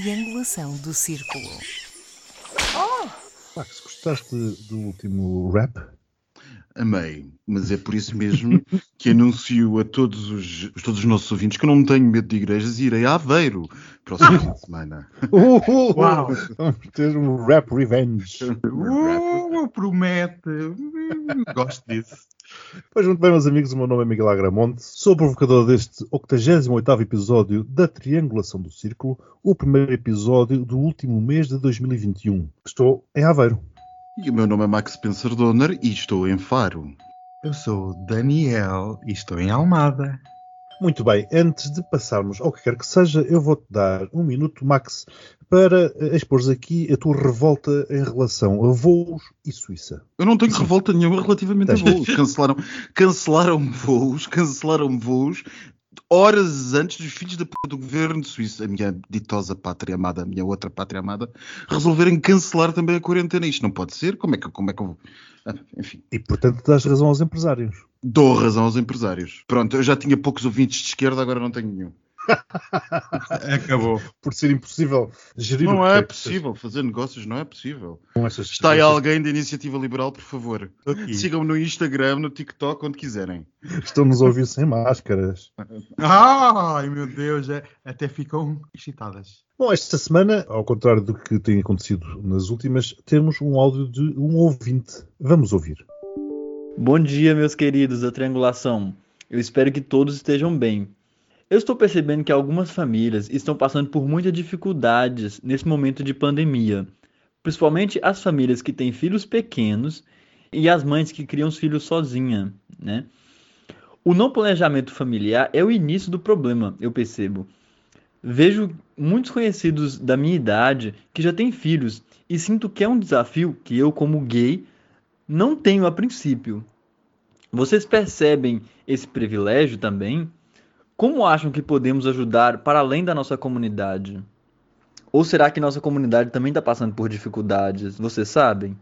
triangulação do círculo. Max, gostaste do último rap? Amei, mas é por isso mesmo que anuncio a todos os, todos os nossos ouvintes que eu não tenho medo de igrejas e irei a Aveiro próximo fim de semana. Uh, uh, Uau. Vamos ter um rap revenge. Uh, promete. Gosto disso. Pois muito bem, meus amigos, o meu nome é Miguel Agramonte, sou o provocador deste 88º episódio da Triangulação do Círculo, o primeiro episódio do último mês de 2021. Estou em Aveiro. E o meu nome é Max Spencer Donner e estou em Faro. Eu sou Daniel e estou em Almada. Muito bem, antes de passarmos ao que quer que seja, eu vou-te dar um minuto, Max, para eh, expores aqui a tua revolta em relação a voos e Suíça. Eu não tenho revolta nenhuma relativamente a voos. Cancelaram, cancelaram voos, cancelaram voos horas antes dos filhos da puta do governo de Suíça, a minha ditosa pátria amada, a minha outra pátria amada, resolverem cancelar também a quarentena. Isto não pode ser. Como é que, como é que eu. Ah, Enfim, E, portanto, dás razão aos empresários. dou razão aos empresários. Pronto, eu já tinha poucos ouvintes de esquerda, agora não tenho nenhum. Acabou. Por ser impossível gerir Não é seja possível fazer negócios, não é possível. Está aí alguém da Iniciativa Liberal, por favor. Sigam-me no Instagram, no TikTok, onde quiserem. Estão-nos a ouvir sem máscaras. Ai, meu Deus, é- até ficam excitadas. Bom, esta semana, ao contrário do que tem acontecido nas últimas, temos um áudio de um ouvinte. Vamos ouvir. Bom dia, meus queridos da Triangulação. Eu espero que todos estejam bem. Eu estou percebendo que algumas famílias estão passando por muitas dificuldades nesse momento de pandemia, principalmente as famílias que têm filhos pequenos e as mães que criam os filhos sozinha, né? O não planejamento familiar é o início do problema, eu percebo. Vejo muitos conhecidos da minha idade que já têm filhos e sinto que é um desafio que eu, como gay, não tenho a princípio. Vocês percebem esse privilégio também? Como acham que podemos ajudar para além da nossa comunidade? Ou será que nossa comunidade também está passando por dificuldades? Vocês sabem?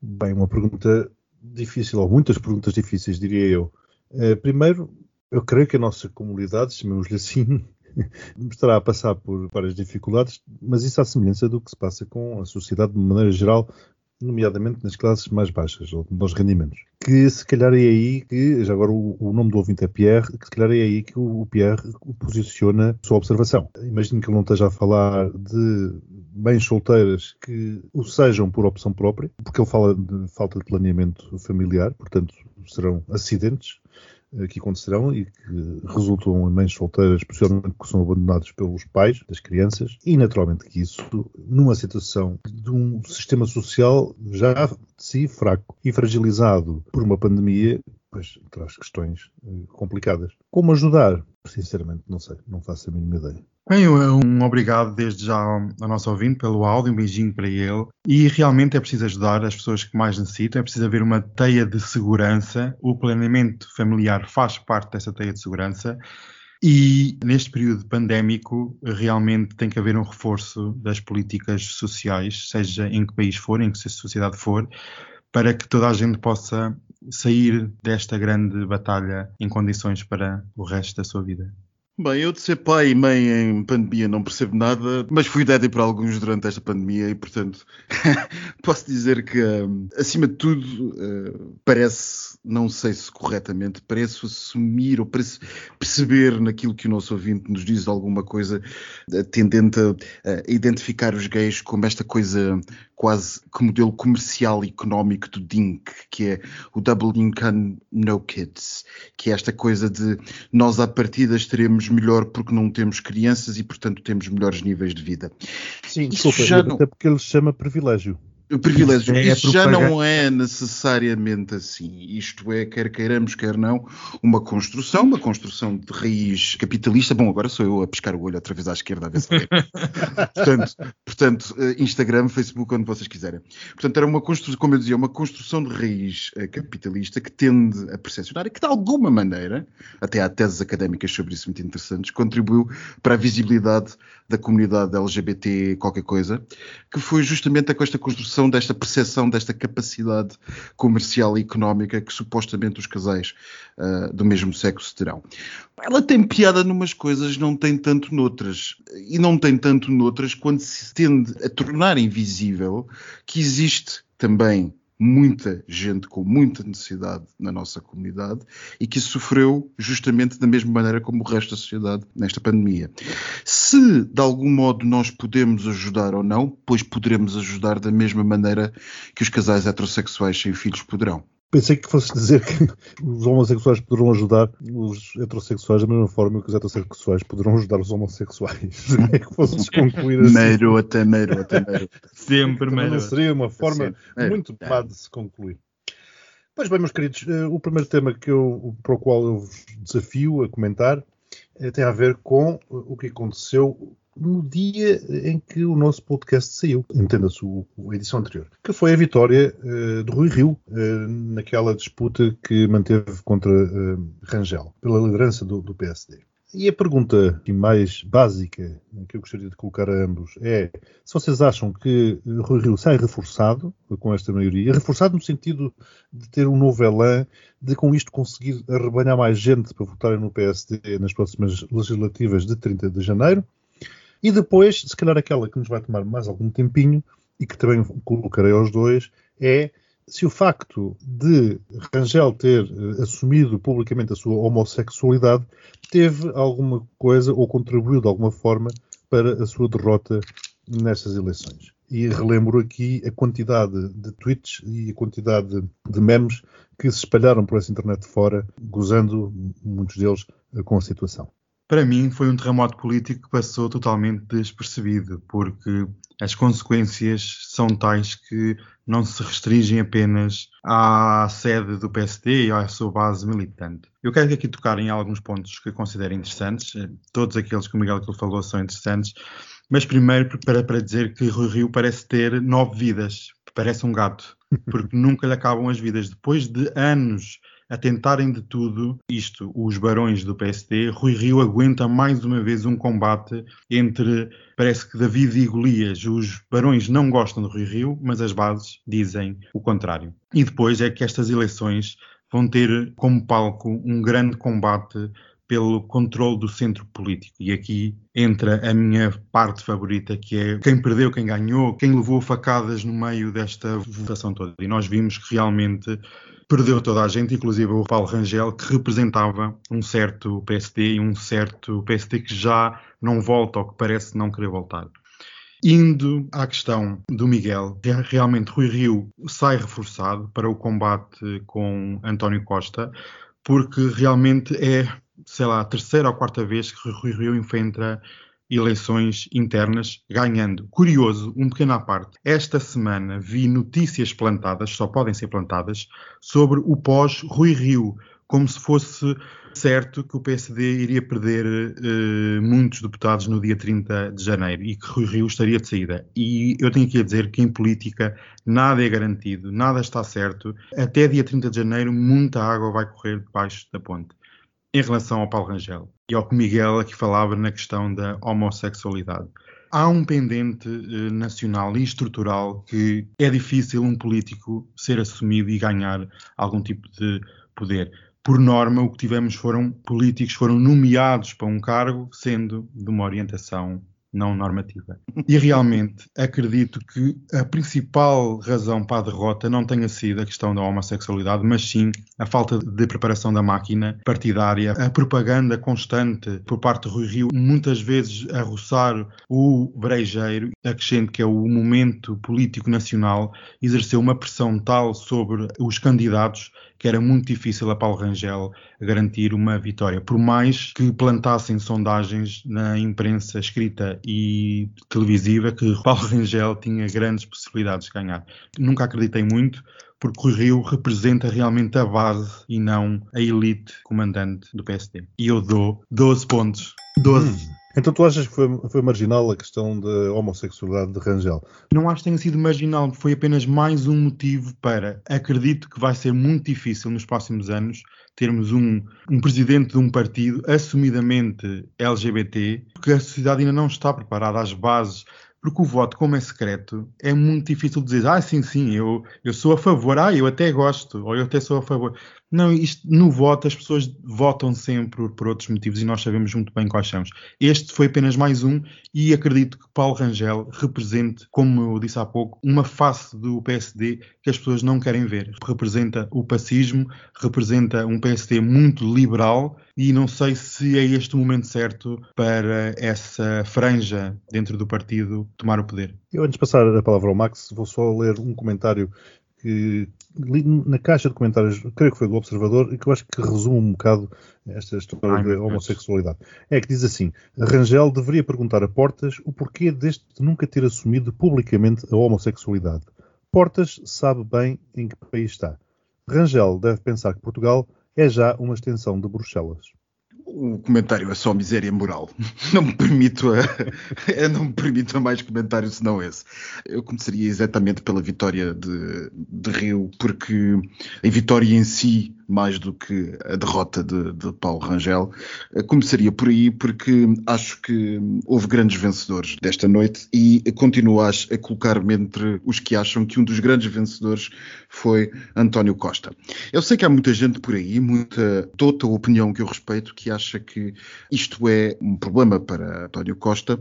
Bem, uma pergunta difícil, ou muitas perguntas difíceis, diria eu. Eh, primeiro, eu creio que a nossa comunidade, chamemos-lhe assim, estará a passar por várias dificuldades, mas isso à semelhança do que se passa com a sociedade de maneira geral, nomeadamente nas classes mais baixas, ou nos rendimentos. Que se calhar é aí que, já agora o, o nome do ouvinte é Pierre, que se calhar é aí que o, o Pierre posiciona a sua observação. Imagino que ele não esteja a falar de mães solteiras que o sejam por opção própria, porque ele fala de falta de planeamento familiar, portanto serão acidentes que acontecerão e que resultam em mães solteiras, possivelmente que são abandonados pelos pais das crianças, e naturalmente que isso, numa situação de um sistema social já de si fraco e fragilizado por uma pandemia, pois traz questões eh, complicadas. Como ajudar? Sinceramente, não sei, não faço a mínima ideia. Bem, um obrigado desde já ao nosso ouvinte pelo áudio, um beijinho para ele. E realmente é preciso ajudar as pessoas que mais necessitam, é preciso haver uma teia de segurança. O planeamento familiar faz parte dessa teia de segurança. E neste período pandémico, realmente tem que haver um reforço das políticas sociais, seja em que país for, em que sociedade for, para que toda a gente possa sair desta grande batalha em condições para o resto da sua vida. Bem, eu de ser pai e mãe em pandemia não percebo nada, mas fui daddy para alguns durante esta pandemia e, portanto, posso dizer que, hum, acima de tudo, eh, parece, não sei se corretamente, parece assumir ou parece perceber naquilo que o nosso ouvinte nos diz alguma coisa eh, tendente a, a identificar os gays como esta coisa quase que modelo comercial e económico do DINK, que é o Double Income No Kids, que é esta coisa de nós à partida estaremos melhor porque não temos crianças e portanto temos melhores níveis de vida. Sim, Isso desculpa, já não- até porque ele chama privilégio. O privilégio, É- é isso já não é necessariamente assim. Isto é, quer queiramos, quer não, uma construção, uma construção de raiz capitalista. Bom, agora sou eu a pescar o olho outra vez à esquerda a ver se portanto, Portanto, eh, Instagram, Facebook, onde vocês quiserem. Portanto, era uma construção, como eu dizia, uma construção de raiz eh, capitalista que tende a percepcionar e que, de alguma maneira, até há teses académicas sobre isso muito interessantes, contribuiu para a visibilidade da comunidade LGBT, qualquer coisa, que foi justamente com esta construção desta percepção, desta capacidade comercial e económica que supostamente os casais uh, do mesmo sexo terão. Ela tem piada numas coisas, não tem tanto noutras. E não tem tanto noutras quando se tende a tornar invisível que existe também muita gente com muita necessidade na nossa comunidade e que sofreu justamente da mesma maneira como o resto da sociedade nesta pandemia. Se de algum modo nós podemos ajudar ou não, pois poderemos ajudar da mesma maneira que os casais heterossexuais sem filhos poderão. Pensei que fosse dizer que os homossexuais poderão ajudar os heterossexuais da mesma forma que os heterossexuais poderão ajudar os homossexuais. é que fosses concluir assim. Meirota, meirota, meirota. Sempre meirota. Não seria uma forma Sempre. muito má de se concluir. Pois bem, meus queridos, eh, o primeiro tema que eu, para o qual eu vos desafio a comentar eh, tem a ver com o que aconteceu no dia em que o nosso podcast saiu, entenda-se a edição anterior, que foi a vitória uh, de Rui Rio uh, naquela disputa que manteve contra uh, Rangel, pela liderança do, do, PSD. E a pergunta mais básica que eu gostaria de colocar a ambos é se vocês acham que Rui Rio sai reforçado com esta maioria, reforçado no sentido de ter um novo elan, de com isto conseguir arrebanhar mais gente para votarem no PSD nas próximas legislativas de 30 de janeiro, e depois, se calhar aquela que nos vai tomar mais algum tempinho, e que também colocarei aos dois, é se o facto de Rangel ter uh, assumido publicamente a sua homossexualidade teve alguma coisa ou contribuiu de alguma forma para a sua derrota nestas eleições. E relembro aqui a quantidade de tweets e a quantidade de memes que se espalharam por essa internet fora, gozando, muitos deles, uh, com a situação para mim foi um terremoto político que passou totalmente despercebido, porque as consequências são tais que não se restringem apenas à sede do PSD e à sua base militante. Eu quero aqui tocar em alguns pontos que considero interessantes, todos aqueles que o Miguel falou são interessantes, mas primeiro para, para dizer que Rui Rio parece ter nove vidas, parece um gato, porque nunca lhe acabam as vidas. Depois de anos a tentarem de tudo isto, os barões do PSD, Rui Rio aguenta mais uma vez um combate entre, parece que David e Golias. Os barões não gostam de Rui Rio, mas as bases dizem o contrário. E depois é que estas eleições vão ter como palco um grande combate pelo controle do centro político. E aqui entra a minha parte favorita, que é quem perdeu, quem ganhou, quem levou facadas no meio desta votação toda. E nós vimos que realmente perdeu toda a gente, inclusive o Paulo Rangel, que representava um certo PSD e um certo PSD que já não volta ou que parece não querer voltar. Indo à questão do Miguel, realmente Rui Rio sai reforçado para o combate com António Costa, porque realmente é, sei lá, a terceira ou quarta vez que Rui Rio enfrenta eleições internas, ganhando. Curioso, um pequeno à parte. Esta semana vi notícias plantadas, só podem ser plantadas, sobre o pós-Rui Rio, como se fosse certo que o PSD iria perder uh, muitos deputados no dia 30 de janeiro e que Rui Rio estaria de saída. E eu tenho aqui a dizer que em política nada é garantido, nada está certo. Até dia 30 de janeiro muita água vai correr debaixo da ponte em relação ao Paulo Rangel e ao que Miguel aqui falava na questão da homossexualidade. Há um pendente eh, nacional e estrutural que é difícil um político ser assumido e ganhar algum tipo de poder. Por norma, o que tivemos foram políticos foram nomeados para um cargo sendo de uma orientação não normativa. E realmente acredito que a principal razão para a derrota não tenha sido a questão da homossexualidade, mas sim a falta de preparação da máquina partidária, a propaganda constante por parte do Rui Rio, muitas vezes a roçar o brejeiro, acrescento que é o momento político nacional, exerceu uma pressão tal sobre os candidatos que era muito difícil a Paulo Rangel garantir uma vitória, por mais que plantassem sondagens na imprensa escrita e televisiva que Paulo Rangel tinha grandes possibilidades de ganhar. Nunca acreditei muito, porque o Rio representa realmente a base e não a elite comandante do PSD. E eu dou 12 pontos. 12. Hum. Então tu achas que foi, foi marginal a questão da homossexualidade de Rangel? Não acho que tenha sido marginal, foi apenas mais um motivo para. Acredito que vai ser muito difícil nos próximos anos termos um, um presidente de um partido assumidamente LGBT, porque a sociedade ainda não está preparada às bases porque o voto, como é secreto, é muito difícil dizer, ah, sim, sim, eu, eu sou a favor, ah, eu até gosto, ou eu até sou a favor. Não, isto, no voto as pessoas votam sempre por outros motivos e nós sabemos muito bem quais são. Este foi apenas mais um e acredito que Paulo Rangel represente, como eu disse há pouco, uma face do PSD que as pessoas não querem ver. Representa o pacismo, representa um PSD muito liberal e não sei se é este o momento certo para essa franja dentro do partido tomar o poder. Eu, antes de passar a palavra ao Max, vou só ler um comentário que li na caixa de comentários, creio que foi do Observador, e que eu acho que resume um bocado esta história Ai, da homossexualidade. É que diz assim: Rangel deveria perguntar a Portas o porquê deste nunca ter assumido publicamente a homossexualidade. Portas sabe bem em que país está. Rangel deve pensar que Portugal é já uma extensão de Bruxelas o comentário é só miséria moral. Não me permito a, não me permito mais comentário senão esse. Eu começaria exatamente pela vitória de, de Rio, porque a vitória em si mais do que a derrota de, de, Paulo Rangel. Eh, começaria por aí, porque acho que houve grandes vencedores desta noite e continuo a, colocar-me entre os que acham que um dos grandes vencedores foi António Costa. Eu sei que há muita gente por aí, muita toda opinião que eu respeito, que acha que isto é um problema para António Costa,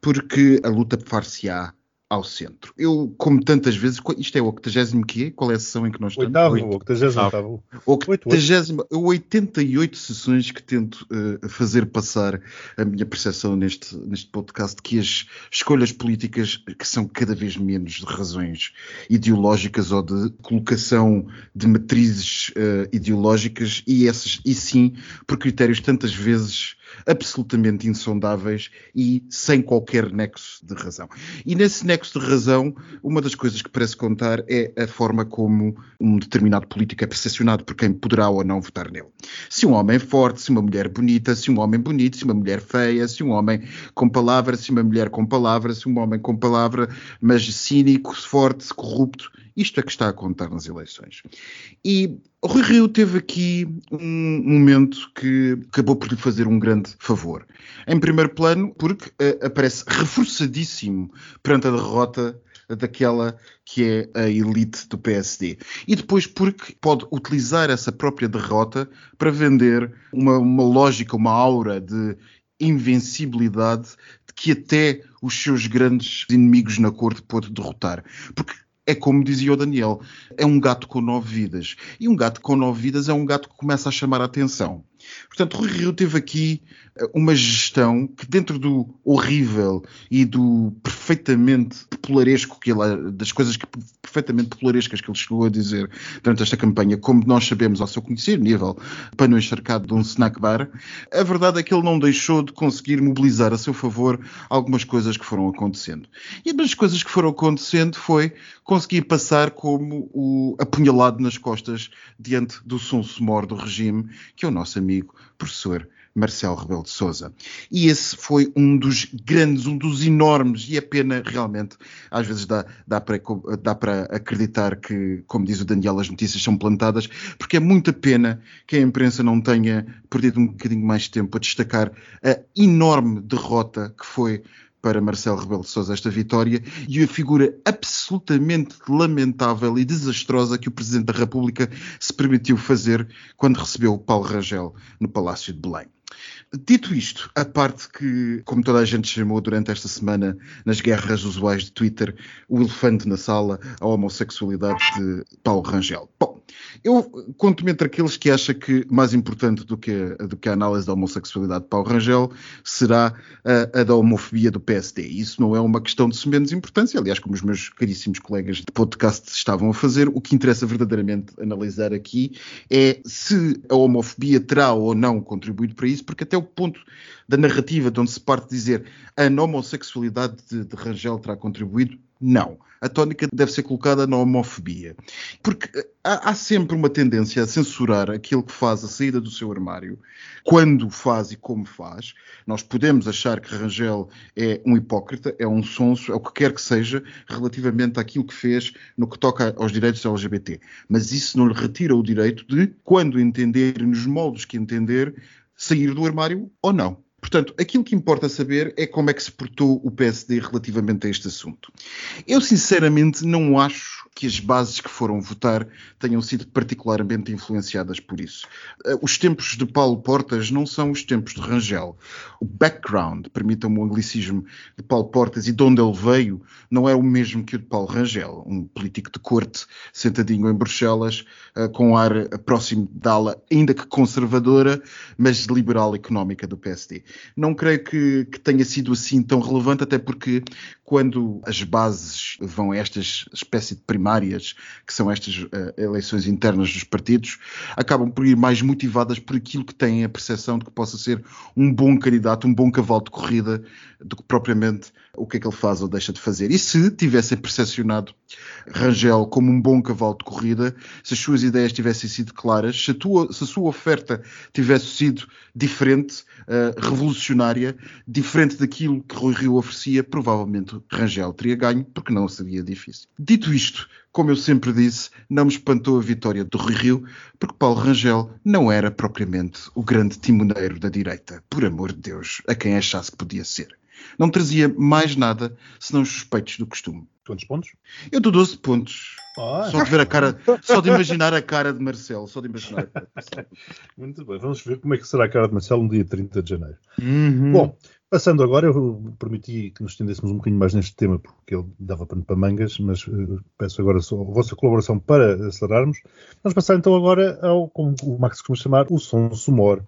porque a luta far-se-á ao centro. Eu, como tantas vezes, isto é o 80 que é? Qual é a sessão em que nós estamos? Oitavo, o 88. O 88 sessões que tento uh, fazer passar a minha percepção neste, neste podcast, que as escolhas políticas que são cada vez menos de razões ideológicas ou de colocação de matrizes uh, ideológicas e essas, e sim, por critérios tantas vezes absolutamente insondáveis e sem qualquer nexo de razão. E nesse nexo de razão, uma das coisas que parece contar é a forma como um determinado político é percepcionado por quem poderá ou não votar nele. Se um homem forte, se uma mulher bonita, se um homem bonito, se uma mulher feia, se um homem com palavra, se uma mulher com palavra, se um homem com palavra, mas cínico, forte, corrupto, isto é que está a contar nas eleições. E o Rui Rio teve aqui um momento que acabou por lhe fazer um grande favor. Em primeiro plano, porque uh, aparece reforçadíssimo perante a derrota daquela que é a elite do PSD. E depois porque pode utilizar essa própria derrota para vender uma, uma lógica, uma aura de invencibilidade que até os seus grandes inimigos na corte pôde derrotar. Porque é como dizia o Daniel, é um gato com nove vidas. E um gato com nove vidas é um gato que começa a chamar a atenção. Portanto, Rui Rio teve aqui eh, uma gestão que, dentro do horrível e do perfeitamente popularesco, que ele, das coisas que, perfeitamente popularescas que ele chegou a dizer durante esta campanha, como nós sabemos ao seu conhecido nível, pano encharcado de um snack bar, a verdade é que ele não deixou de conseguir mobilizar a seu favor algumas coisas que foram acontecendo. E uma das coisas que foram acontecendo foi conseguir passar como o apunhalado nas costas diante do sonso mor do regime, que é o nosso amigo amigo, professor Marcelo Rebelo de Souza. E esse foi um dos grandes, um dos enormes, e é pena realmente, às vezes dá, dá, para, dá para acreditar que, como diz o Daniel, as notícias são plantadas, porque é muita pena que a imprensa não tenha perdido um bocadinho mais tempo a destacar a enorme derrota que foi para Marcelo Rebelo de Sousa esta vitória e a figura absolutamente lamentável e desastrosa que o Presidente da República se permitiu fazer quando recebeu Paulo Rangel no Palácio de Belém. Dito isto, a parte que, como toda a gente chamou durante esta semana nas guerras usuais de Twitter, o elefante na sala, a homossexualidade de Paulo Rangel. Bom, eu conto-me entre aqueles que acham que mais importante do que, do que a análise da homossexualidade de Paulo Rangel será a, a da homofobia do PSD. Isso não é uma questão de menos importância, aliás, como os meus caríssimos colegas de podcast estavam a fazer, o que interessa verdadeiramente analisar aqui é se a homofobia terá ou não contribuído para isso, porque até o ponto da narrativa de onde se parte dizer a homossexualidade de, de Rangel terá contribuído, não. A tónica deve ser colocada na homofobia. Porque eh, há, há, sempre uma tendência a censurar aquilo que faz a saída do seu armário, quando faz e como faz. Nós podemos achar que Rangel é um hipócrita, é um sonso, é o que quer que seja, relativamente àquilo que fez no que toca aos direitos LGBT. Mas isso não lhe retira o direito de, quando entender nos moldes que entender, sair do armário ou não. Portanto, aquilo que importa saber é como é que se portou o PSD relativamente a este assunto. Eu, sinceramente, não acho que as bases que foram votar tenham sido particularmente influenciadas por isso. Eh, os tempos de Paulo Portas não são os tempos de Rangel. O background, permitam-me o anglicismo, de Paulo Portas e de onde ele veio, não é o mesmo que o de Paulo Rangel, um político de corte sentadinho em Bruxelas, eh, com ar próximo da ala, ainda que conservadora, mas liberal económica do PSD. Não creio que, que tenha sido assim tão relevante, até porque quando as bases vão a estas espécie de primárias, que são estas uh, eleições internas dos partidos, acabam por ir mais motivadas por aquilo que têm a percepção de que possa ser um bom candidato, um bom cavalo de corrida, do que propriamente o que é que ele faz ou deixa de fazer. E se tivessem percepcionado Rangel como um bom cavalo de corrida, se as suas ideias tivessem sido claras, se a, tua, se a sua oferta tivesse sido diferente, uh, revolucionária, diferente daquilo que Rui Rio oferecia, provavelmente Rangel teria ganho, porque não seria difícil. Dito isto, como eu sempre disse, não me espantou a vitória do Rui Rio, porque Paulo Rangel não era propriamente o grande timoneiro da direita, por amor de Deus, a quem achasse que podia ser. Não trazia mais nada senão os suspeitos do costume. Quantos pontos? Eu dou 12 pontos. Oh. Só de ver a cara, só de imaginar a cara de Marcelo, só de imaginar. Muito bem, vamos ver como é que será a cara de Marcelo no dia 30 de janeiro. Uhum. Bom, passando agora, eu permiti que nos estendêssemos um bocadinho mais neste tema, porque ele dava pano para mangas, mas uh, peço agora a vossa colaboração para acelerarmos. Vamos passar então agora ao, como o Max costuma chamar, o som sumor.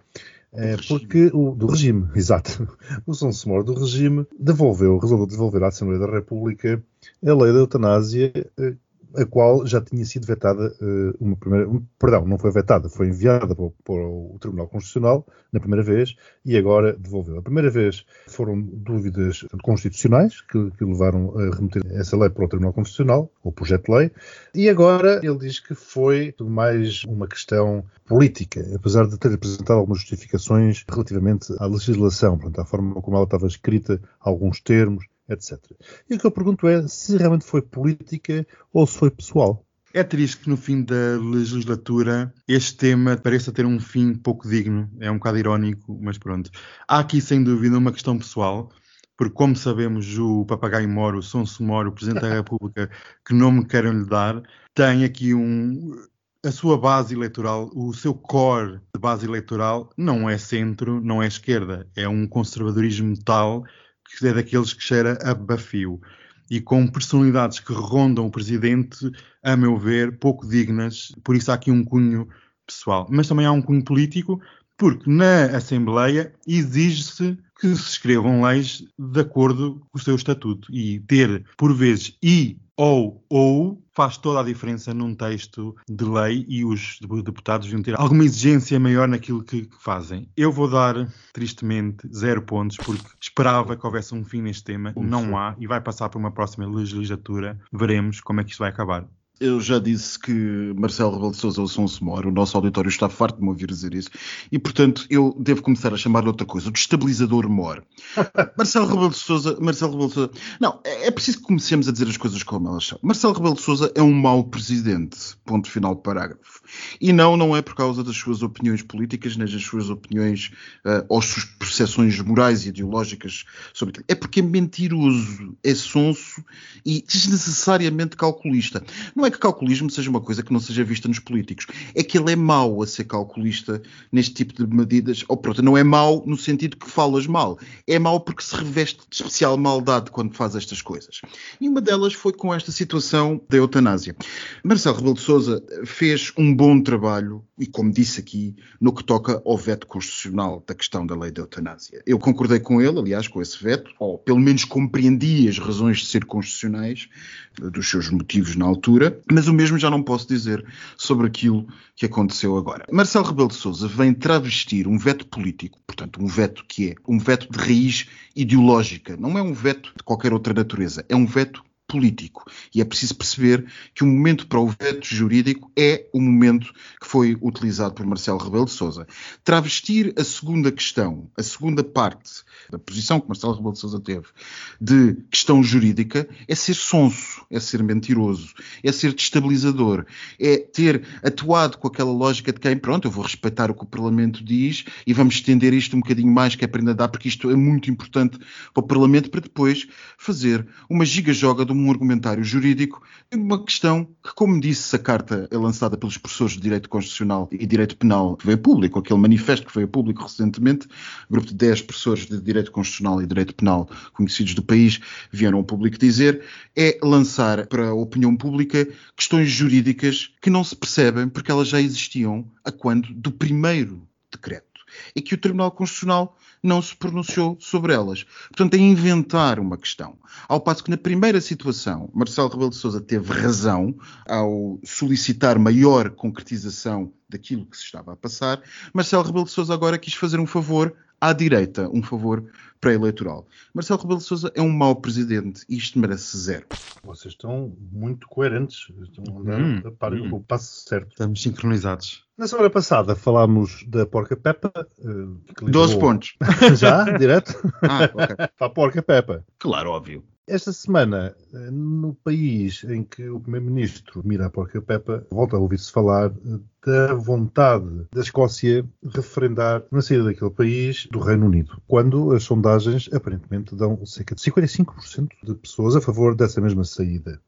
É, porque o do regime, exato, o São Semor do regime devolveu, resolveu devolver à Assembleia da República a lei da eutanásia eh, a qual já tinha sido vetada uh, uma primeira. Um, perdão, não foi vetada, foi enviada para, o Tribunal Constitucional na primeira vez e agora devolveu. A primeira vez foram dúvidas constitucionais que, que, levaram a remeter essa lei para o Tribunal Constitucional, o projeto de lei, e agora ele diz que foi mais uma questão política, apesar de ter apresentado algumas justificações relativamente à legislação, portanto, à forma como ela estava escrita, alguns termos etc. E o que eu pergunto é se realmente foi política ou se foi pessoal. É triste que no fim da legislatura este tema pareça ter um fim pouco digno. É um bocado irónico, mas pronto. Há aqui, sem dúvida, uma questão pessoal, porque, como sabemos, o papagaio moro, o Sonso Moro, o Presidente da República, que nome queiram lhe dar, tem aqui um, a sua base eleitoral, o seu core de base eleitoral, não é centro, não é esquerda. É um conservadorismo tal que é daqueles que cheira a bafio e com personalidades que rondam o presidente, a meu ver, pouco dignas. Por isso há aqui um cunho pessoal. Mas também há um cunho político, porque na Assembleia exige-se que se escrevam leis de acordo com o seu estatuto. E ter, por vezes, e ou ou faz toda a diferença num texto de lei e os deputados deviam ter alguma exigência maior naquilo que fazem. Eu vou dar, tristemente, zero pontos, porque esperava que houvesse um fim neste tema. Não há e vai passar para uma próxima legislatura. Veremos como é que isto vai acabar. Eu já disse que Marcelo Rebelo de Sousa é o São Semor, o nosso auditório está farto de me ouvir dizer isso, e portanto eu devo começar a chamar-lhe outra coisa, o destabilizador mor. Marcelo Rebelo de Sousa, Marcelo Rebelo de Sousa, não, é, é preciso que comecemos a dizer as coisas como elas são. Marcelo Rebelo de Sousa é um mau presidente, ponto final parágrafo. E não, não é por causa das suas opiniões políticas, nem das suas opiniões uh, ou suas percepções morais e ideológicas sobre. É porque é mentiroso, é sonso e desnecessariamente calculista. Não é que calculismo seja uma coisa que não seja vista nos políticos, é que ele é mau a ser calculista neste tipo de medidas, ou pronto, não é mau no sentido que falas mal, é mau porque se reveste de especial maldade quando faz estas coisas. E uma delas foi com esta situação da eutanásia. Marcelo Rebelo de Sousa fez um bom trabalho, e como disse aqui, no que toca ao veto constitucional da questão da lei da eutanásia. Eu concordei com ele, aliás, com esse veto, ou pelo menos compreendi as razões de ser constitucionais, dos seus motivos na altura, mas o mesmo já não posso dizer sobre aquilo que aconteceu agora. Marcelo Rebelo de Sousa vem travestir um veto político, portanto, um veto que é um veto de raiz ideológica, não é um veto de qualquer outra natureza, é um veto político. E é preciso perceber que o momento para o veto jurídico é o momento que foi utilizado por Marcelo Rebelo de Sousa. Travestir a segunda questão, a segunda parte da posição que Marcelo Rebelo de Sousa teve de questão jurídica é ser sonso, é ser mentiroso, é ser destabilizador, é ter atuado com aquela lógica de quem, pronto, eu vou respeitar o que o Parlamento diz e vamos estender isto um bocadinho mais que é para ainda dar, porque isto é muito importante para o Parlamento para depois fazer uma giga-joga de um argumentário jurídico em uma questão que, como disse a carta é lançada pelos professores de Direito Constitucional e Direito Penal que veio público, aquele manifesto que veio público recentemente, grupo de 10 professores de Direito Constitucional e Direito Penal conhecidos do país vieram ao público dizer, é lançar para a opinião pública questões jurídicas que não se percebem porque elas já existiam a quando do primeiro decreto. E que o Tribunal Constitucional não se pronunciou sobre elas. Portanto, é inventar uma questão. Ao passo que na primeira situação, Marcelo Rebelo de Sousa teve razão ao solicitar maior concretização daquilo que se estava a passar, Marcelo Rebelo de Sousa agora quis fazer um favor à direita, um favor pré-eleitoral. Marcelo Rebelo de Sousa é um mau presidente e isto merece zero. Vocês estão muito coerentes, estão andando hum, a par hum. o passo certo. Estamos sincronizados. Na semana passada falámos da Porca Peppa. Uh, 12 pontos. Já? Direto? Ah, ok. Para a Porca Peppa. Claro, óbvio. Esta semana, eh, no país em que o Primeiro-Ministro mira a porca Peppa, volta a ouvir-se falar eh, da vontade da Escócia referendar na saída daquele país do Reino Unido, quando as sondagens aparentemente dão cerca de 55% de pessoas a favor dessa mesma saída.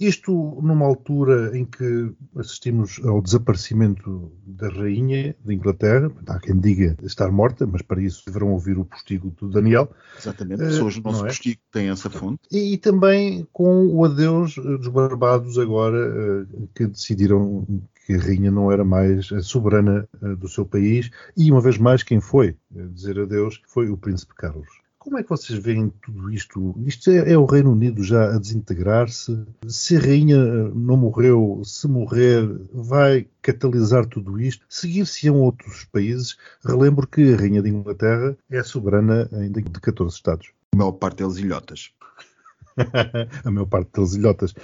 Isto numa altura em que assistimos ao desaparecimento da rainha de Inglaterra, há quem diga estar morta, mas para isso deverão ouvir o postigo do Daniel. Exatamente, pessoas do nosso é? postigo têm essa fonte. E, e, também com o adeus dos barbados agora, eh, que decidiram que a rainha não era mais a soberana eh, do seu país, e uma vez mais quem foi dizer adeus foi o príncipe Carlos. Como é que vocês veem tudo isto? Isto é, é o Reino Unido já a desintegrar-se? Se a rainha não morreu, se morrer, vai catalisar tudo isto? Seguir-se-ão outros países? Relembro que a rainha de Inglaterra é soberana ainda de 14 Estados. A maior parte deles ilhotas. a maior parte deles ilhotas.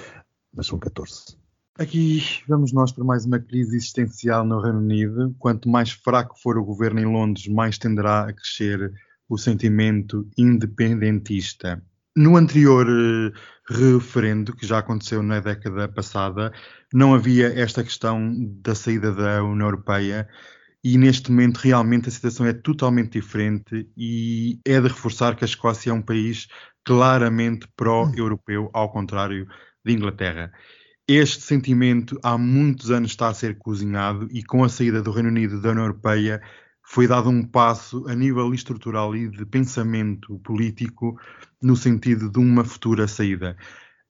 Mas são 14. Aqui vamos nós para mais uma crise existencial no Reino Unido. Quanto mais fraco for o governo em Londres, mais tenderá a crescer o sentimento independentista. No anterior eh, referendo, que já aconteceu na década passada, não havia esta questão da saída da União Europeia e neste momento realmente a situação é totalmente diferente e é de reforçar que a Escócia é um país claramente pró-europeu, ao contrário de Inglaterra. Este sentimento há muitos anos está a ser cozinhado e com a saída do Reino Unido da União Europeia foi dado um passo a nível estrutural e de pensamento político no sentido de uma futura saída.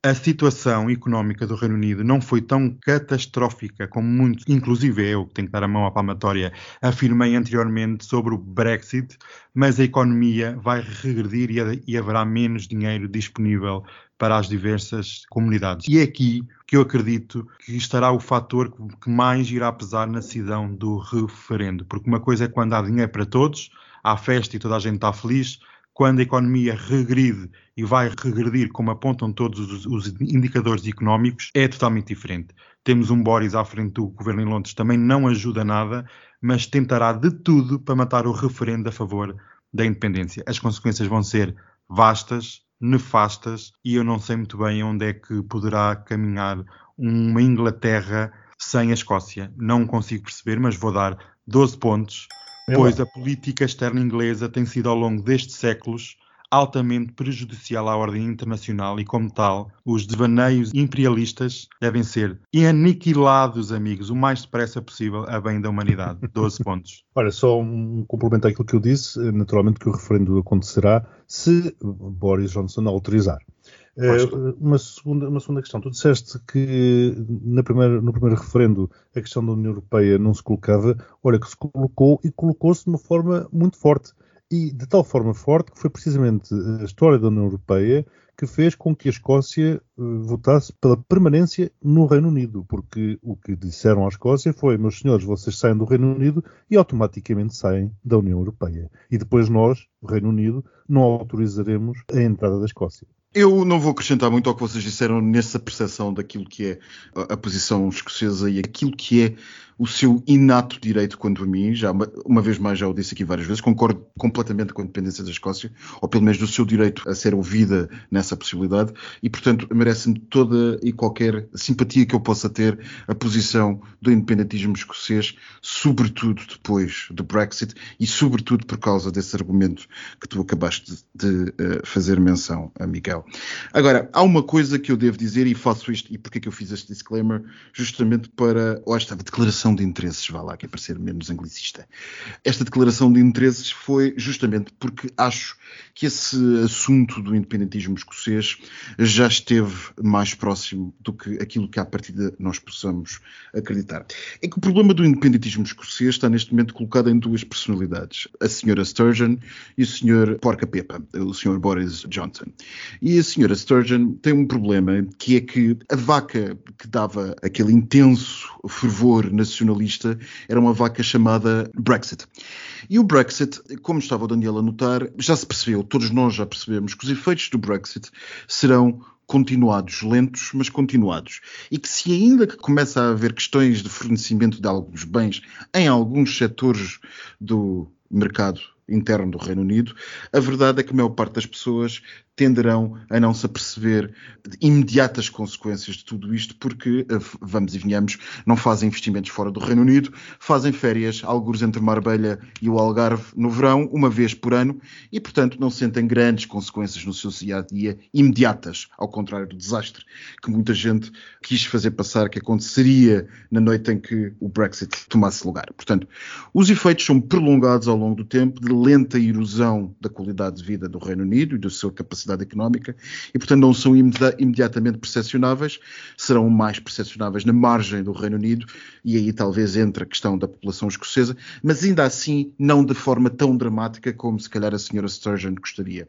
A situação económica do Reino Unido não foi tão catastrófica como muitos, inclusive eu, que tenho que dar a mão à palmatória, afirmei anteriormente sobre o Brexit, mas a economia vai regredir e, haverá menos dinheiro disponível para as diversas comunidades. E é aqui que eu acredito que estará o fator que mais irá pesar na decisão do referendo. Porque uma coisa é quando há dinheiro para todos, há festa e toda a gente está feliz, quando a economia regride e vai regredir, como apontam todos os, os, indicadores económicos, é totalmente diferente. Temos um Boris à frente do governo em Londres, também não ajuda nada, mas tentará de tudo para matar o referendo a favor da independência. As consequências vão ser vastas, nefastas e eu não sei muito bem onde é que poderá caminhar uma Inglaterra sem a Escócia. Não consigo perceber, mas vou dar 12 pontos, pois a política externa inglesa tem sido ao longo destes séculos altamente prejudicial à ordem internacional e, como tal, os devaneios imperialistas devem ser aniquilados, amigos, o mais depressa possível a bem da humanidade. 12 pontos. Olha, só um complemento àquilo que eu disse, naturalmente que o referendo acontecerá se Boris Johnson autorizar. Uh, uma, segunda, uma segunda questão. Tu disseste que na primeira, no primeiro referendo a questão da União Europeia não se colocava. Olha, que se colocou e colocou-se de uma forma muito forte e de tal forma forte que foi precisamente a história da União Europeia que fez com que a Escócia uh, votasse pela permanência no Reino Unido, porque o que disseram à Escócia foi: meus senhores, vocês saem do Reino Unido e automaticamente saem da União Europeia. E depois nós, o Reino Unido, não autorizaremos a entrada da Escócia. Eu não vou acrescentar muito ao que vocês disseram nessa percepção daquilo que é a, posição escocesa e aquilo que é o seu inato direito quanto a mim, já uma, uma, vez mais já o disse aqui várias vezes, concordo completamente com a independência da Escócia, ou pelo menos do seu direito a ser ouvida nessa possibilidade, e portanto merece-me toda e qualquer simpatia que eu possa ter a posição do independentismo escocês, sobretudo depois do Brexit e sobretudo por causa desse argumento que tu acabaste de, de uh, fazer menção, Miguel. Agora, há uma coisa que eu devo dizer e faço isto, e porquê que eu fiz este disclaimer? Justamente para, ou esta declaração de interesses, vá lá, que é para ser menos anglicista. Esta declaração de interesses foi justamente porque acho que esse assunto do independentismo escocês já esteve mais próximo do que aquilo que à partida nós possamos acreditar. É que o problema do independentismo escocês está neste momento colocado em duas personalidades, a senhora Sturgeon e o senhor Porca Pepa, o senhor Boris Johnson. A senhora Sturgeon tem um problema que é que a vaca que dava aquele intenso fervor nacional nacionalista era uma vaca chamada Brexit. E o Brexit, como estava o Daniel a notar, já se percebeu, todos nós já percebemos que os efeitos do Brexit serão continuados, lentos, mas continuados. E que se ainda que começa a haver questões de fornecimento de alguns bens em alguns setores do mercado interno do Reino Unido, a verdade é que a maior parte das pessoas tenderão a não se aperceber de imediatas consequências de tudo isto, porque, eh, vamos e venhamos, não fazem investimentos fora do Reino Unido, fazem férias, alguns entre Marbella e o Algarve no verão, uma vez por ano, e, portanto, não sentem grandes consequências no seu dia a dia, imediatas, ao contrário do desastre que muita gente quis fazer passar que aconteceria na noite em que o Brexit tomasse lugar. Portanto, os efeitos são prolongados ao longo do tempo, de lenta erosão da qualidade de vida do Reino Unido e da sua capacidade económica e, portanto, não são imediatamente percepcionáveis, serão mais percepcionáveis na margem do Reino Unido e aí talvez entre a questão da população escocesa, mas ainda assim não de forma tão dramática como se calhar a senhora Sturgeon gostaria.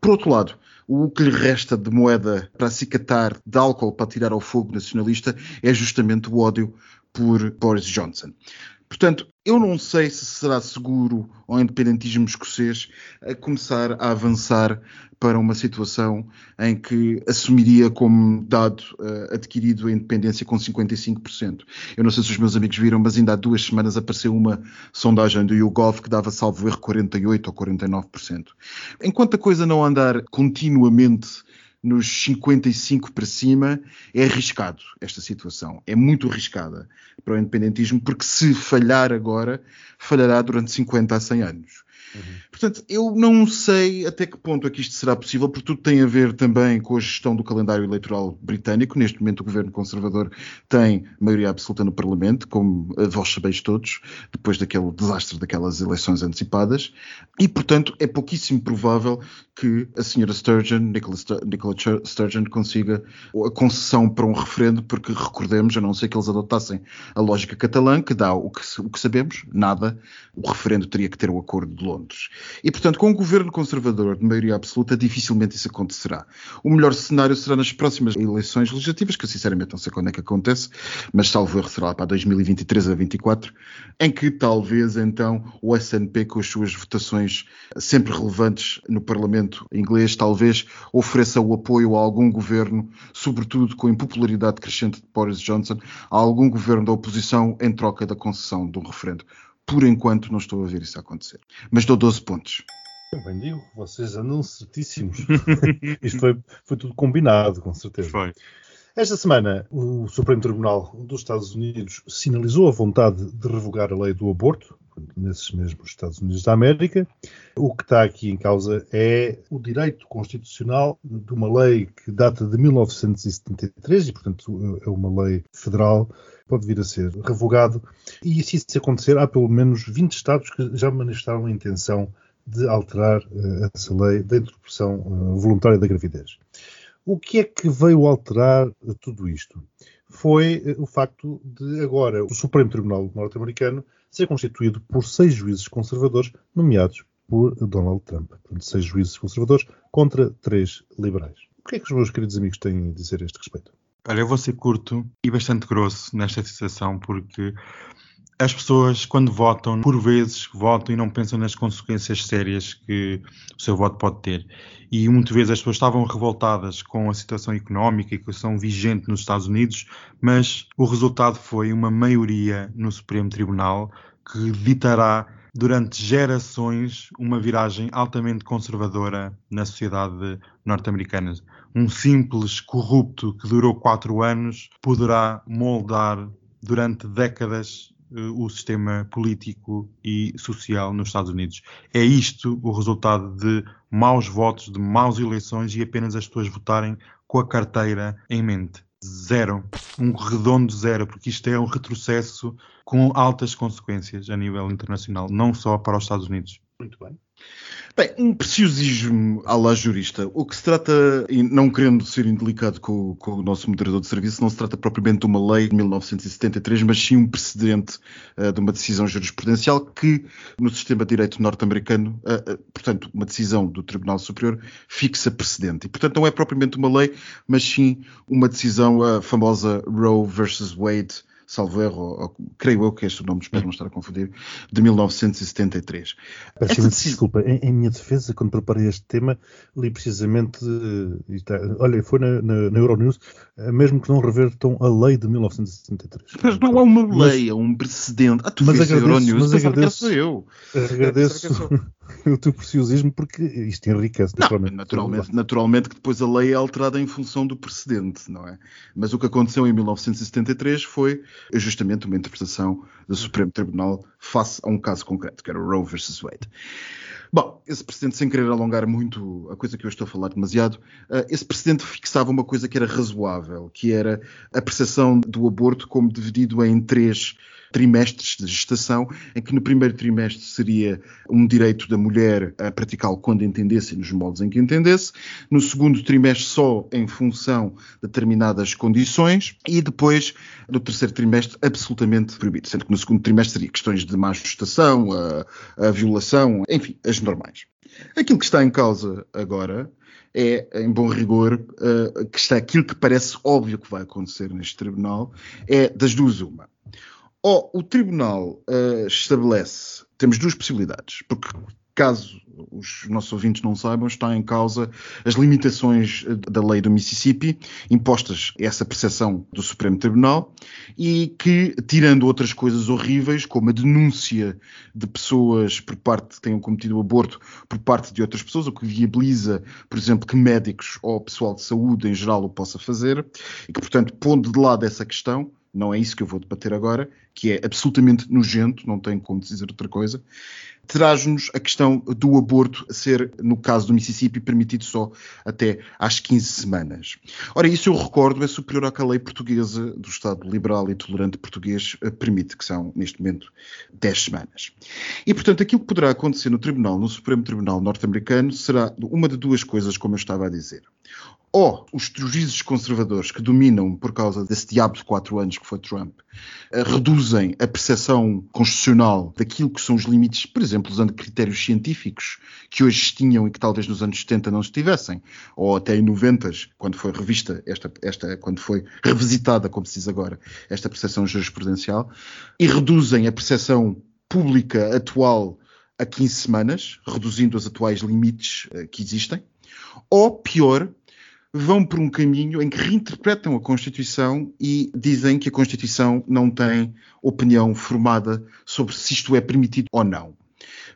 Por outro lado, o que lhe resta de moeda para acicatar de álcool para tirar ao fogo nacionalista é justamente o ódio por Boris Johnson. Portanto, eu não sei se será seguro ao independentismo escocês a começar a avançar para uma situação em que assumiria como dado uh, adquirido a independência com 55%. Eu não sei se os meus amigos viram, mas ainda há duas semanas apareceu uma sondagem do YouGov que dava salvo erro 48% ou 49%. Enquanto a coisa não andar continuamente nos 55 para cima, é arriscado esta situação. É muito arriscada para o independentismo, porque se falhar agora, falhará durante 50 a 100 anos. Uhum. Portanto, eu não sei até que ponto é que isto será possível, porque tudo tem a ver também com a gestão do calendário eleitoral britânico. Neste momento, o governo conservador tem maioria absoluta no Parlamento, como vós sabeis todos, depois daquele desastre daquelas eleições antecipadas, e, portanto, é pouquíssimo provável que a senhora Sturgeon, Nicola, Nicola Sturgeon, consiga a concessão para um referendo, porque recordemos, a não ser que eles adotassem a lógica catalã, que dá o que, o que sabemos, nada, o referendo teria que ter o acordo de Londres Londres. E, portanto, com um governo conservador de maioria absoluta, dificilmente isso acontecerá. O melhor cenário será nas próximas eleições legislativas, que eu sinceramente não sei quando é que acontece, mas salvo erro será para 2023 a 2024, em que talvez então o SNP, com as suas votações sempre relevantes no Parlamento inglês, talvez ofereça o apoio a algum governo, sobretudo com a impopularidade crescente de Boris Johnson, a algum governo da oposição em troca da concessão de um referendo por enquanto não estou a ver isso acontecer. Mas dou 12 pontos. Eu bem digo, vocês andam certíssimos. Isto foi, foi tudo combinado, com certeza. Foi. Esta semana, o Supremo Tribunal dos Estados Unidos sinalizou a vontade de revogar a lei do aborto, nesses mesmos Estados Unidos da América. O que está aqui em causa é o direito constitucional de uma lei que data de 1973 e, portanto, é uma lei federal pode vir a ser revogado. E se isso acontecer, há pelo menos 20 Estados que já manifestaram a intenção de alterar uh, essa lei da interrupção uh, voluntária da gravidez. O que é que veio alterar tudo isto? Foi uh, o facto de agora o Supremo Tribunal norte-americano ser constituído por seis juízes conservadores nomeados por Donald Trump. Portanto, seis juízes conservadores contra três liberais. O que é que os meus queridos amigos têm a dizer a este respeito? Olha, eu vou ser curto e bastante grosso nesta situação, porque as pessoas, quando votam, por vezes votam e não pensam nas consequências sérias que o seu voto pode ter. E muitas vezes as pessoas estavam revoltadas com a situação económica e que são vigente nos Estados Unidos, mas o resultado foi uma maioria no Supremo Tribunal que ditará durante gerações uma viragem altamente conservadora na sociedade norte-americana. Um simples corrupto que durou quatro anos poderá moldar durante décadas o sistema político e social nos Estados Unidos. É isto o resultado de maus votos, de maus eleições e apenas as pessoas votarem com a carteira em mente zero, um redondo zero, porque isto é um retrocesso com altas consequências a nível internacional, não só para os Estados Unidos. Muito bem. Bem, um preciosismo à la jurista. O que se trata, e não querendo ser indelicado com, com, o nosso moderador de serviço, não se trata propriamente de uma lei de 1973, mas sim um precedente uh, de uma decisão jurisprudencial que, no sistema de direito norte-americano, uh, uh, portanto, uma decisão do Tribunal Superior, fixa precedente. E, portanto, não é propriamente uma lei, mas sim uma decisão, a famosa Roe versus Wade, salvo erro, ou, creio eu que este nome, espero não estar a confundir, de 1973. Peço desculpa, em, em, minha defesa, quando preparei este tema, li precisamente, está, olha, foi na, na, na, Euronews, eh, mesmo que não revertam a lei de 1973. Mas não é uma lei, é um precedente. Ah, tu mas agradeço, Euronews, mas agradeço, eu. Agradeço o teu preciosismo porque isto enriquece não, naturalmente. Naturalmente, naturalmente que depois a lei é alterada em função do precedente, não é? Mas o que aconteceu em 1973 foi justamente uma interpretação do Supremo Tribunal face a um caso concreto, que era o Roe versus Wade. Bom, esse precedente, sem querer alongar muito a coisa que eu estou a falar demasiado, uh, esse precedente fixava uma coisa que era razoável, que era a percepção do aborto como dividido em três trimestres de gestação, em que no primeiro trimestre seria um direito da mulher a praticá-lo quando entendesse e nos moldes em que entendesse, no segundo trimestre só em função de determinadas condições e depois no terceiro trimestre absolutamente proibido, sendo que no segundo trimestre seria questões de má gestação, a, a violação, enfim, as normais. Aquilo que está em causa agora é, em bom rigor, uh, que está aquilo que parece óbvio que vai acontecer neste tribunal, é das duas uma. Ou o tribunal uh, estabelece, temos duas possibilidades, porque caso os nossos ouvintes não saibam, está em causa as limitações eh, da lei do Mississippi, impostas essa percepção do Supremo Tribunal, e que, tirando outras coisas horríveis, como a denúncia de pessoas por parte que tenham cometido aborto por parte de outras pessoas, o que viabiliza, por exemplo, que médicos ou pessoal de saúde em geral o possa fazer, e que, portanto, pondo de lado essa questão, não é isso que eu vou debater agora, que é absolutamente nojento, não tenho como dizer outra coisa, traz-nos a questão do aborto ser, no caso do Mississippi, permitido só até às 15 semanas. Ora, isso eu recordo é superior à que a lei portuguesa do Estado liberal e tolerante português eh, permite, que são, neste momento, 10 semanas. E, portanto, aquilo que poderá acontecer no Tribunal, no Supremo Tribunal norte-americano, será uma de duas coisas, como eu estava a dizer ou os juízes conservadores que dominam por causa desse diabo de quatro anos que foi Trump, eh, reduzem a percepção constitucional daquilo que são os limites, por exemplo, usando critérios científicos que hoje tinham e que talvez nos anos 70 não estivessem, ou até em 90, quando foi revista esta, esta quando foi revisitada, como se diz agora, esta percepção jurisprudencial, e reduzem a percepção pública atual a 15 semanas, reduzindo os atuais limites uh, que existem, ou pior, vão por um caminho em que reinterpretam a Constituição e dizem que a Constituição não tem opinião formada sobre se isto é permitido ou não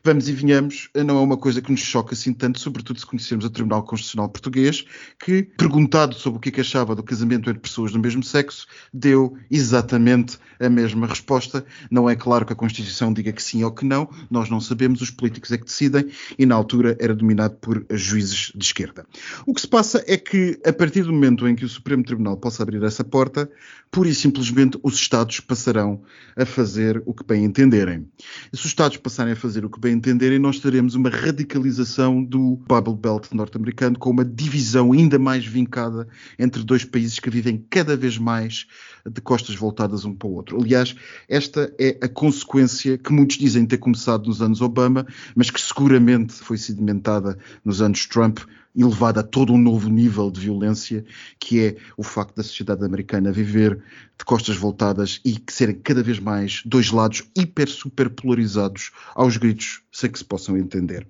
vamos e venhamos, não é uma coisa que nos choca assim tanto, sobretudo se conhecermos o Tribunal Constitucional Português, que, perguntado sobre o que, é que achava do casamento entre pessoas do mesmo sexo, deu exatamente a mesma resposta. Não é claro que a Constituição diga que sim ou que não, nós não sabemos, os políticos é que decidem, e na altura era dominado por juízes de esquerda. O que se passa é que, a partir do momento em que o Supremo Tribunal possa abrir essa porta, pura e simplesmente os Estados passarão a fazer o que bem entenderem. E se os Estados passarem a fazer o que bem entenderem, nós teremos uma radicalização do Bible Belt norte-americano com uma divisão ainda mais vincada entre dois países que vivem cada vez mais de costas voltadas um para o outro. Aliás, esta é a consequência que muitos dizem ter começado nos anos Obama, mas que seguramente foi sedimentada nos anos Trump elevado a todo um novo nível de violência, que é o facto da sociedade americana viver de costas voltadas e que serem cada vez mais dois lados hiper, super polarizados aos gritos, sem que se possam entender.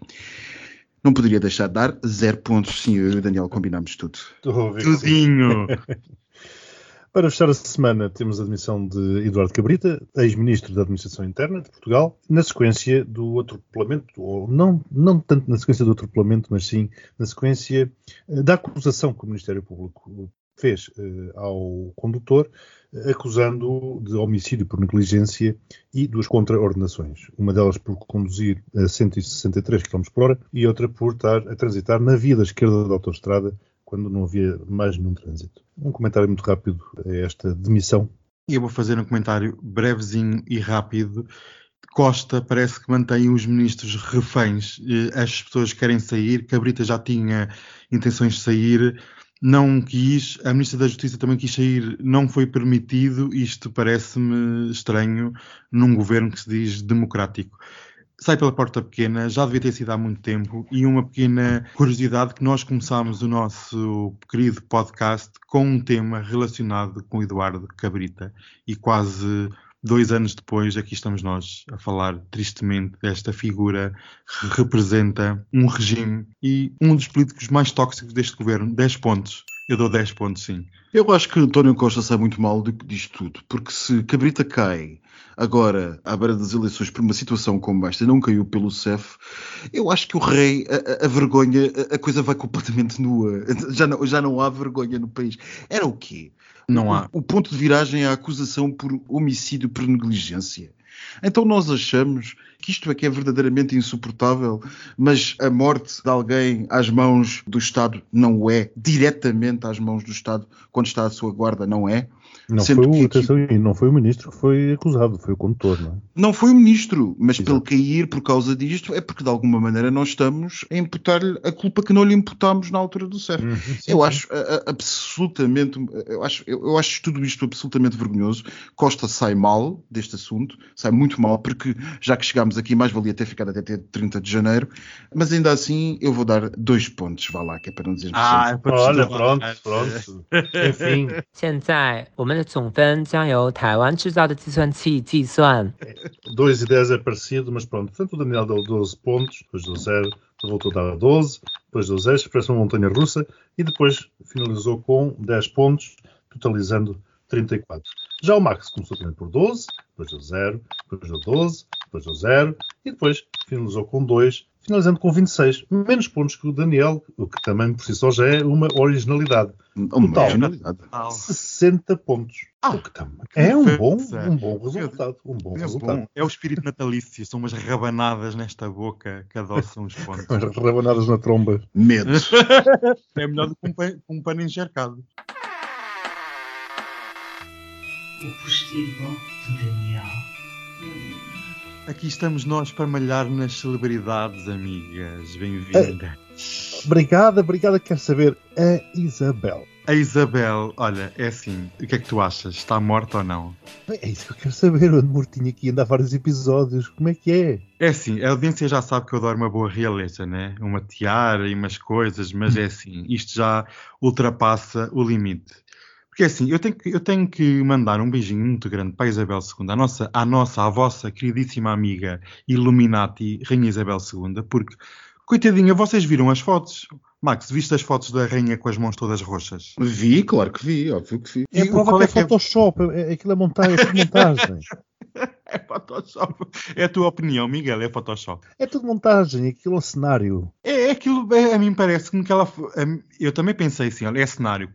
Não poderia deixar de dar zero pontos, sim, eu e o Daniel combinamos tudo. Tudinho! Para fechar a semana, temos a admissão de Eduardo Cabrita, ex-ministro da Administração Interna de Portugal, na sequência do atropelamento, ou não, não tanto na sequência do atropelamento, mas sim na sequência eh, da acusação que o Ministério Público fez eh, ao condutor, acusando-o de homicídio por negligência e duas contraordenações. Uma delas por conduzir a 163 km por hora e outra por estar a transitar na via da esquerda da autoestrada quando não havia mais nenhum trânsito. Um comentário muito rápido a esta demissão. Eu vou fazer um comentário brevezinho e rápido. Costa parece que mantém os ministros reféns. Eh, as pessoas querem sair. Cabrita já tinha intenções de sair. Não quis. A Ministra da Justiça também quis sair. Não foi permitido. Isto parece-me estranho num governo que se diz democrático sai pela porta pequena, já devia ter sido há muito tempo, e uma pequena curiosidade que nós começámos o nosso querido podcast com um tema relacionado com Eduardo Cabrita, e quase dois anos depois aqui estamos nós a falar tristemente desta figura que representa um regime e um dos políticos mais tóxicos deste governo, 10 pontos. Eu dou 10 pontos, sim. Eu acho que António Costa sai muito mal disto tudo, porque se Cabrita cai agora à beira das eleições por uma situação como esta, não caiu pelo CEF, eu acho que o rei, a, a vergonha, a, a, coisa vai completamente nua. Já não, já não há vergonha no país. Era o quê? Não há. O, o ponto de viragem é a acusação por homicídio por negligência. Então nós achamos que isto é que é verdadeiramente insuportável, mas a morte de alguém às mãos do Estado não é, diretamente às mãos do Estado, quando está à sua guarda, não é. Não foi, o, atenção, não foi o ministro que foi acusado, foi o condutor, não é? Não foi o ministro, mas Exato. pelo cair por causa disto é porque de alguma maneira nós estamos a imputar-lhe a culpa que não lhe imputámos na altura do CEF. Uhum, eu acho a, a, absolutamente, eu acho, eu, eu, acho tudo isto absolutamente vergonhoso. Costa sai mal deste assunto, sai muito mal, porque já que chegámos aqui, mais valia ter ficado até 30 de janeiro, mas ainda assim eu vou dar dois pontos, vá lá, que é para não dizer Ah, é olha, pronto, pronto. Enfim. 现在我们的总分将由台湾制造的计算器计算。2 e 10 é parecido, mas pronto. Portanto, o Daniel deu 12 pontos, depois deu 0, voltou a dar 12, depois deu 10, parece uma montanha russa, e depois finalizou com 10 pontos, totalizando 34. Já o Max começou também por 12, depois deu 0, depois deu 12, depois deu 0, e depois finalizou com 2, finalizando com 26, menos pontos que o Daniel, o que também por si só já é uma originalidade. Uma Total, originalidade. 60 pontos. Ah, o que também é um bom, um bom resultado. Um bom é resultado. Bom. É o espírito natalício, são umas rabanadas nesta boca que adoçam os pontos. Rabanadas na tromba. Medo. é melhor do que um pano, um pano encharcado. O postigo de Daniel. Aqui estamos nós para malhar nas celebridades, amigas. Bem-vinda. obrigada, obrigada. Quero saber a Isabel. A Isabel, olha, é assim, o que é que tu achas? Está morta ou não? É isso que eu quero saber. O mortinho aqui anda há vários episódios. Como é que é? É assim, a audiência já sabe que eu adoro uma boa realeza, né? Uma tiara e umas coisas, mas é assim, isto já ultrapassa o limite. Porque é assim, eu tenho, que, eu tenho que mandar um beijinho muito grande para a Isabel II, a nossa, a nossa, a vossa queridíssima amiga Illuminati, Rainha Isabel II, porque, coitadinha, vocês viram as fotos? Max, viste as fotos da rainha com as mãos todas roxas? Vi, claro que vi, óbvio que vi. É a prova que é, é Photoshop, é, aquilo é montagem, é montagem. É Photoshop. É a tua opinião, Miguel, é Photoshop. É tudo montagem, aquilo é cenário. É, é aquilo, é, a mim parece-me que ela. Eu também pensei assim, olha, é cenário.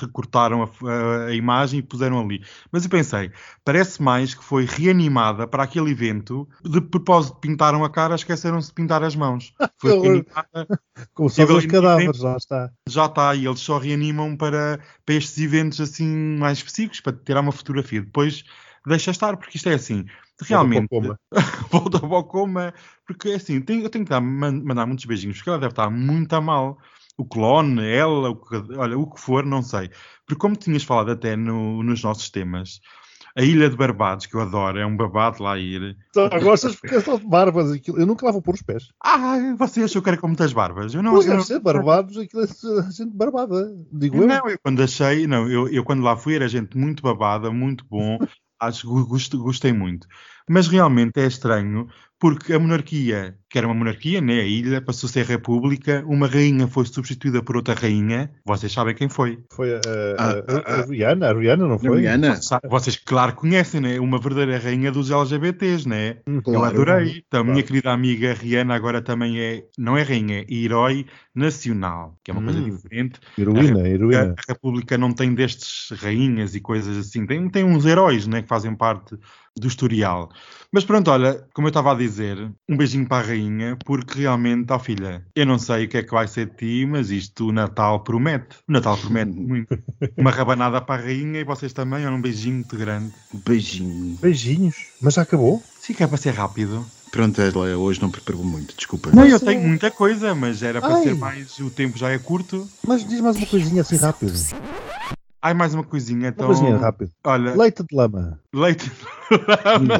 Recortaram a, a, imagem e puseram ali. Mas eu pensei, parece mais que foi reanimada para aquele evento. De propósito, pintaram a cara, esqueceram-se de pintar as mãos. Foi reanimada. Como só os cadáveres, já está. Já está, e eles só reanimam para, para estes eventos assim mais específicos, para tirar uma fotografia. Depois deixa estar, porque isto é assim, realmente. Volta para o coma, porque é assim, eu tenho que dar, mandar muitos beijinhos, porque ela deve estar muito a mal. O clone, ela, o que, olha, o que for, não sei. Porque como tinhas falado até no, nos nossos temas, A Ilha de Barbados, que eu adoro, é um babado lá ir. Só gostas porque é só de barbas. Aquilo. Eu nunca lá vou pôr os pés. Ah, você achou que era com muitas barbas? Eu não, Pois eu deve não- ser, barbados, aquilo é gente barbada. Digo eu. Não, eu quando achei, não, eu, eu quando lá fui era gente muito babada, muito bom, acho que gostei muito. Mas realmente é estranho, porque a monarquia, que era uma monarquia, né, a ilha, passou a ser república, uma rainha foi substituída por outra rainha, vocês sabem quem foi. Foi a, a, Ah, a, ah, a Rihanna, a Rihanna não foi? Rihanna, Vocês, claro, conhecem, né? Uma verdadeira rainha dos LGBTs, né? Eu Claro. adorei. Então, a minha Claro. querida amiga Rihanna agora também é, não é rainha, é herói nacional, que é uma coisa Hum. diferente. Heroína, A, heroína. a República não tem destes rainhas e coisas assim. Tem, tem uns heróis, né? Que fazem parte do historial. Mas pronto, olha, como eu estava a dizer, um beijinho para a rainha, porque realmente, ó filha, eu não sei o que é que vai ser de ti, mas isto o Natal promete. O Natal promete muito. Uma rabanada para a rainha e vocês também, olha, um beijinho muito grande. beijinho. Beijinhos. Mas já acabou? Sim, que é para ser rápido. Pronto, ela hoje não preparou muito, desculpa. Não, eu tenho muita coisa, mas era para Ai. ser mais. O tempo já é curto. Mas diz mais uma coisinha assim rápido. Ai, mais uma coisinha. Uma Então, coisinha rápido. olha, Leite de lama. leite.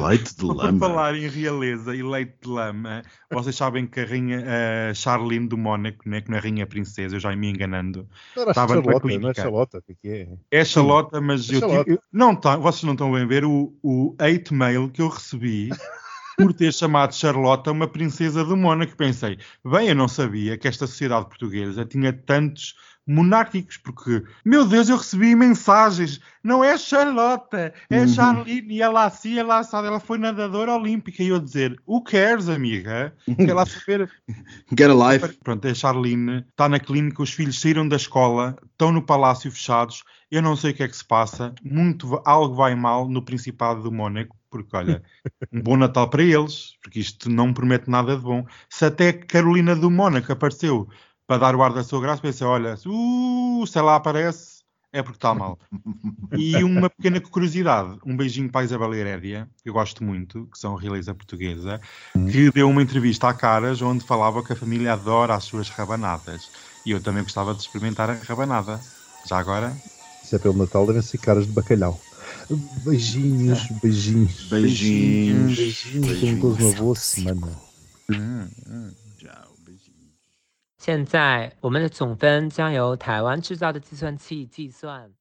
Leite de Por lama. falar em realeza e leite de lama, vocês sabem que a rainha a Charlene do Mónaco, né, que não é rainha princesa, eu já ia me enganando, Era Estava Charlota, não é. Charlota, o que é que é? é Charlota, mas É eu, Charlotte. tive- eu- não tá, vocês não estão bem a ver o, o hate mail que eu recebi por ter chamado Charlota uma princesa do Mónaco. Pensei, bem, eu não sabia que esta sociedade portuguesa tinha tantos monárquicos, porque, meu Deus, eu recebi mensagens, não é Charlota, é Uhum. Charlene, e ela assim, ela assada, ela foi nadadora olímpica, e eu dizer, o cares, amiga? Quer lá saber? Get a life. Pronto, é Charlene, está na clínica, os filhos saíram da escola, estão no palácio fechados, eu não sei o que é que se passa, muito, algo vai mal no Principado do Mónaco, porque olha, um bom Natal para eles, porque isto não promete nada de bom. Se até Carolina do Mónaco apareceu para dar o ar da sua graça, pensei, olha, uh, se ela aparece, é porque está mal. E uma pequena curiosidade, um beijinho para a Isabel Herédia, que eu gosto muito, que são realeza portuguesa, que deu uma entrevista à Caras onde falava que a família adora as suas rabanadas. E eu também gostava de experimentar a rabanada. Já agora, Se é pelo Natal, devem ser caras de bacalhau. Beijinhos, beijinhos. Beijinhos. Beijinhos. Tenham todos uma boa semana. Tchau, beijinho. 现在我们的总分将由台湾制造的计算器计算。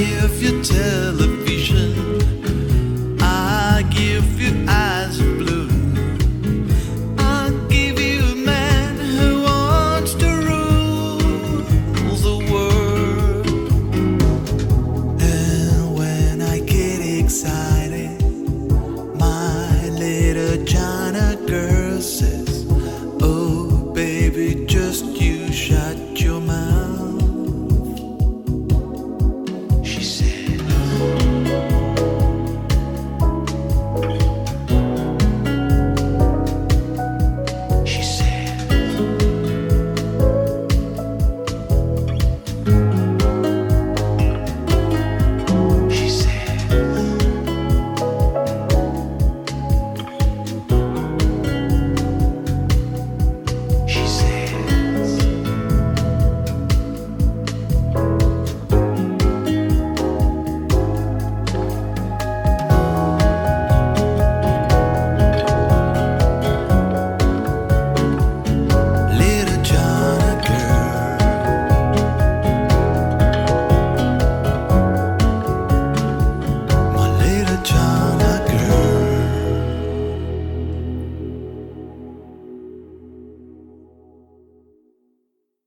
if you tell